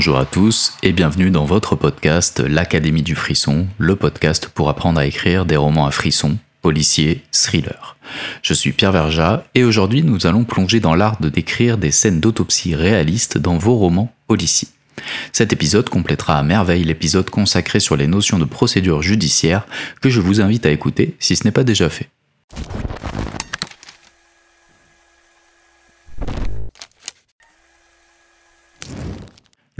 Bonjour à tous et bienvenue dans votre podcast L'Académie du Frisson, le podcast pour apprendre à écrire des romans à frisson, policiers, thrillers. Je suis Pierre Verja et aujourd'hui nous allons plonger dans l'art de décrire des scènes d'autopsie réalistes dans vos romans policiers. Cet épisode complétera à merveille l'épisode consacré sur les notions de procédure judiciaire que je vous invite à écouter si ce n'est pas déjà fait.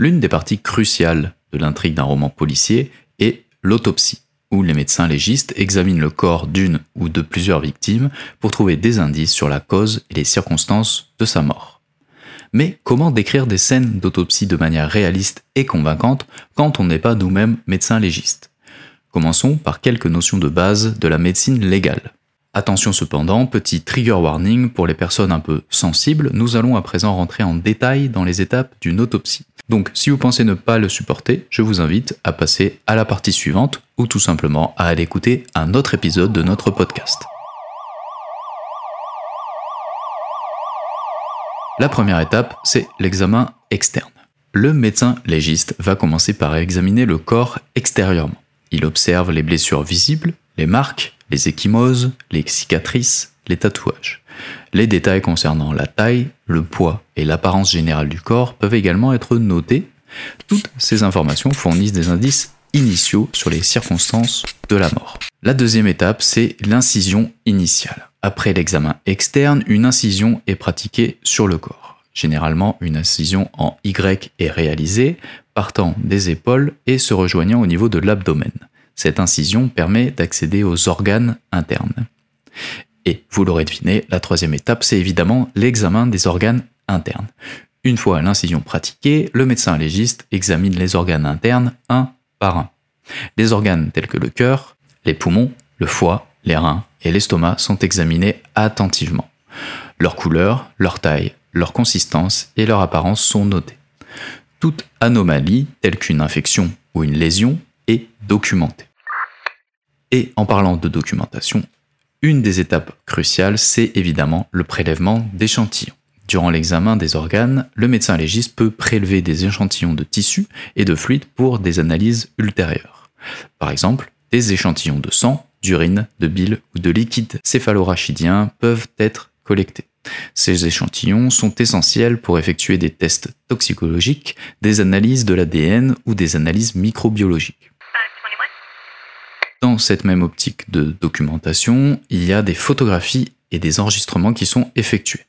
L'une des parties cruciales de l'intrigue d'un roman policier est l'autopsie, où les médecins légistes examinent le corps d'une ou de plusieurs victimes pour trouver des indices sur la cause et les circonstances de sa mort. Mais comment décrire des scènes d'autopsie de manière réaliste et convaincante quand on n'est pas nous-mêmes médecins légistes? Commençons par quelques notions de base de la médecine légale. Attention cependant, petit trigger warning pour les personnes un peu sensibles, nous allons à présent rentrer en détail dans les étapes d'une autopsie. Donc si vous pensez ne pas le supporter, je vous invite à passer à la partie suivante ou tout simplement à aller écouter un autre épisode de notre podcast. La première étape, c'est l'examen externe. Le médecin légiste va commencer par examiner le corps extérieurement. Il observe les blessures visibles, les marques, les échymoses, les cicatrices, les tatouages. Les détails concernant la taille, le poids et l'apparence générale du corps peuvent également être notés. Toutes ces informations fournissent des indices initiaux sur les circonstances de la mort. La deuxième étape, c'est l'incision initiale. Après l'examen externe, une incision est pratiquée sur le corps. Généralement, une incision en Y est réalisée, partant des épaules et se rejoignant au niveau de l'abdomen. Cette incision permet d'accéder aux organes internes. Et vous l'aurez deviné, la troisième étape, c'est évidemment l'examen des organes internes. Une fois l'incision pratiquée, le médecin légiste examine les organes internes un par un. Les organes tels que le cœur, les poumons, le foie, les reins et l'estomac sont examinés attentivement. Leur couleur, leur taille, leur consistance et leur apparence sont notées. Toute anomalie, telle qu'une infection ou une lésion, est documentée. Et en parlant de documentation, une des étapes cruciales, c'est évidemment le prélèvement d'échantillons. Durant l'examen des organes, le médecin légiste peut prélever des échantillons de tissu et de fluides pour des analyses ultérieures. Par exemple, des échantillons de sang, d'urine, de bile ou de liquide céphalorachidien peuvent être collectés. Ces échantillons sont essentiels pour effectuer des tests toxicologiques, des analyses de l'ADN ou des analyses microbiologiques. Dans cette même optique de documentation, il y a des photographies et des enregistrements qui sont effectués.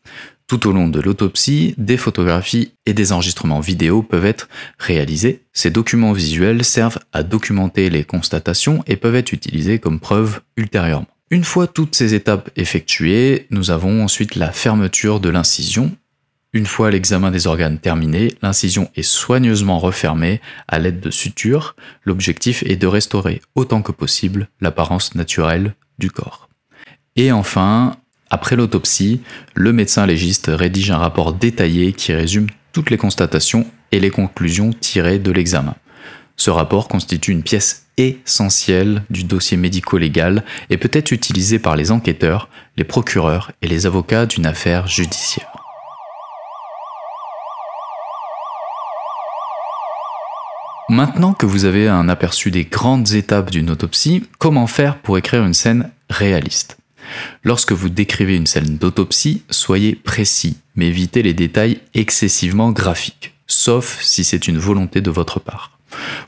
Tout au long de l'autopsie, des photographies et des enregistrements vidéo peuvent être réalisés. Ces documents visuels servent à documenter les constatations et peuvent être utilisés comme preuve ultérieurement. Une fois toutes ces étapes effectuées, nous avons ensuite la fermeture de l'incision une fois l'examen des organes terminé, l'incision est soigneusement refermée à l'aide de sutures. L'objectif est de restaurer autant que possible l'apparence naturelle du corps. Et enfin, après l'autopsie, le médecin légiste rédige un rapport détaillé qui résume toutes les constatations et les conclusions tirées de l'examen. Ce rapport constitue une pièce essentielle du dossier médico-légal et peut être utilisé par les enquêteurs, les procureurs et les avocats d'une affaire judiciaire. Maintenant que vous avez un aperçu des grandes étapes d'une autopsie, comment faire pour écrire une scène réaliste? Lorsque vous décrivez une scène d'autopsie, soyez précis, mais évitez les détails excessivement graphiques, sauf si c'est une volonté de votre part.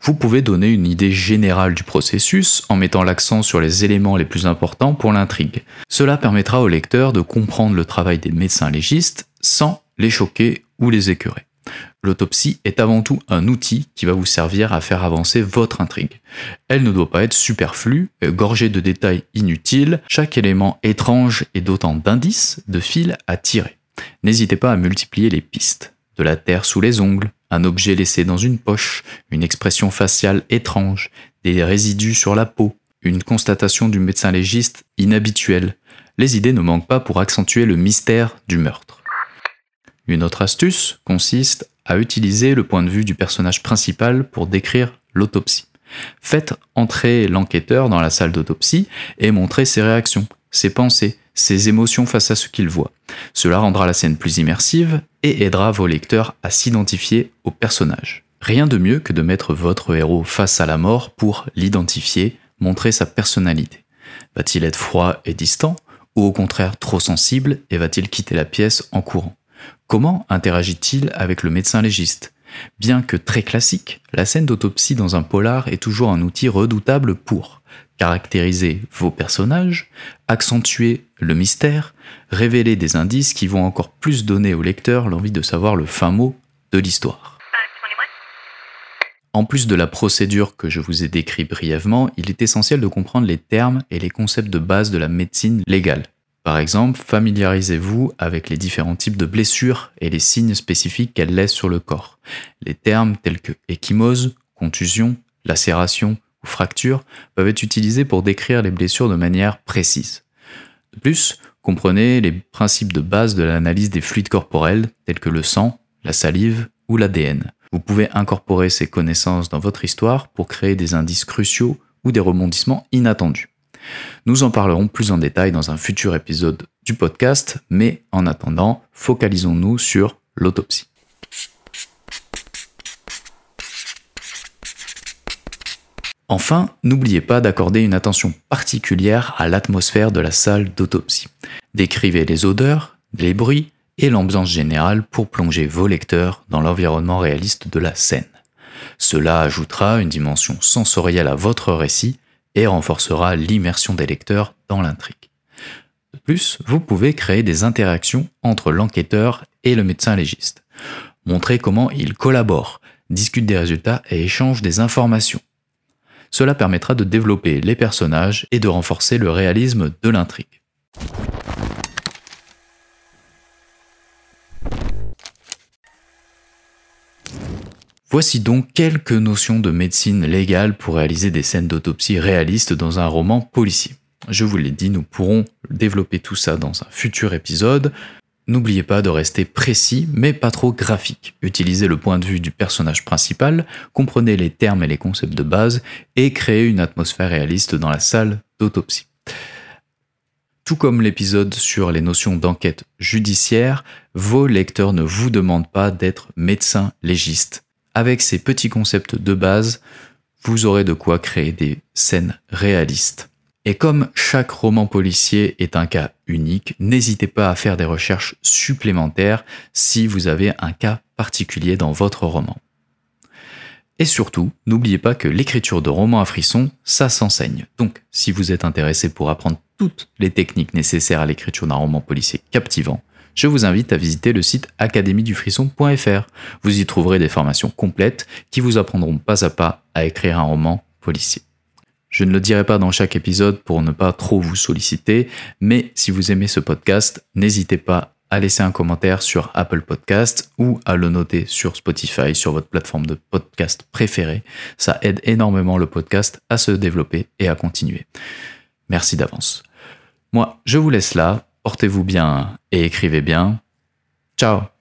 Vous pouvez donner une idée générale du processus en mettant l'accent sur les éléments les plus importants pour l'intrigue. Cela permettra au lecteur de comprendre le travail des médecins légistes sans les choquer ou les écœurer. L'autopsie est avant tout un outil qui va vous servir à faire avancer votre intrigue. Elle ne doit pas être superflue, gorgée de détails inutiles, chaque élément étrange et d'autant d'indices, de fils à tirer. N'hésitez pas à multiplier les pistes. De la terre sous les ongles, un objet laissé dans une poche, une expression faciale étrange, des résidus sur la peau, une constatation du médecin légiste inhabituelle. Les idées ne manquent pas pour accentuer le mystère du meurtre. Une autre astuce consiste à utiliser le point de vue du personnage principal pour décrire l'autopsie. Faites entrer l'enquêteur dans la salle d'autopsie et montrez ses réactions, ses pensées, ses émotions face à ce qu'il voit. Cela rendra la scène plus immersive et aidera vos lecteurs à s'identifier au personnage. Rien de mieux que de mettre votre héros face à la mort pour l'identifier, montrer sa personnalité. Va-t-il être froid et distant ou au contraire trop sensible et va-t-il quitter la pièce en courant? Comment interagit-il avec le médecin légiste? Bien que très classique, la scène d'autopsie dans un polar est toujours un outil redoutable pour caractériser vos personnages, accentuer le mystère, révéler des indices qui vont encore plus donner au lecteur l'envie de savoir le fin mot de l'histoire. En plus de la procédure que je vous ai décrite brièvement, il est essentiel de comprendre les termes et les concepts de base de la médecine légale. Par exemple, familiarisez-vous avec les différents types de blessures et les signes spécifiques qu'elles laissent sur le corps. Les termes tels que échymose, contusion, lacération ou fracture peuvent être utilisés pour décrire les blessures de manière précise. De plus, comprenez les principes de base de l'analyse des fluides corporels tels que le sang, la salive ou l'ADN. Vous pouvez incorporer ces connaissances dans votre histoire pour créer des indices cruciaux ou des rebondissements inattendus. Nous en parlerons plus en détail dans un futur épisode du podcast, mais en attendant, focalisons-nous sur l'autopsie. Enfin, n'oubliez pas d'accorder une attention particulière à l'atmosphère de la salle d'autopsie. Décrivez les odeurs, les bruits, et l'ambiance générale pour plonger vos lecteurs dans l'environnement réaliste de la scène. Cela ajoutera une dimension sensorielle à votre récit et renforcera l'immersion des lecteurs dans l'intrigue. De plus, vous pouvez créer des interactions entre l'enquêteur et le médecin légiste. Montrez comment ils collaborent, discutent des résultats et échangent des informations. Cela permettra de développer les personnages et de renforcer le réalisme de l'intrigue. Voici donc quelques notions de médecine légale pour réaliser des scènes d'autopsie réalistes dans un roman policier. Je vous l'ai dit, nous pourrons développer tout ça dans un futur épisode. N'oubliez pas de rester précis mais pas trop graphique. Utilisez le point de vue du personnage principal, comprenez les termes et les concepts de base et créez une atmosphère réaliste dans la salle d'autopsie. Tout comme l'épisode sur les notions d'enquête judiciaire, vos lecteurs ne vous demandent pas d'être médecin légiste avec ces petits concepts de base, vous aurez de quoi créer des scènes réalistes. Et comme chaque roman policier est un cas unique, n'hésitez pas à faire des recherches supplémentaires si vous avez un cas particulier dans votre roman. Et surtout, n'oubliez pas que l'écriture de romans à frissons, ça s'enseigne. Donc, si vous êtes intéressé pour apprendre toutes les techniques nécessaires à l'écriture d'un roman policier captivant, je vous invite à visiter le site académiedufrisson.fr. Vous y trouverez des formations complètes qui vous apprendront pas à pas à écrire un roman policier. Je ne le dirai pas dans chaque épisode pour ne pas trop vous solliciter, mais si vous aimez ce podcast, n'hésitez pas à laisser un commentaire sur Apple Podcast ou à le noter sur Spotify, sur votre plateforme de podcast préférée. Ça aide énormément le podcast à se développer et à continuer. Merci d'avance. Moi, je vous laisse là portez-vous bien et écrivez bien. Ciao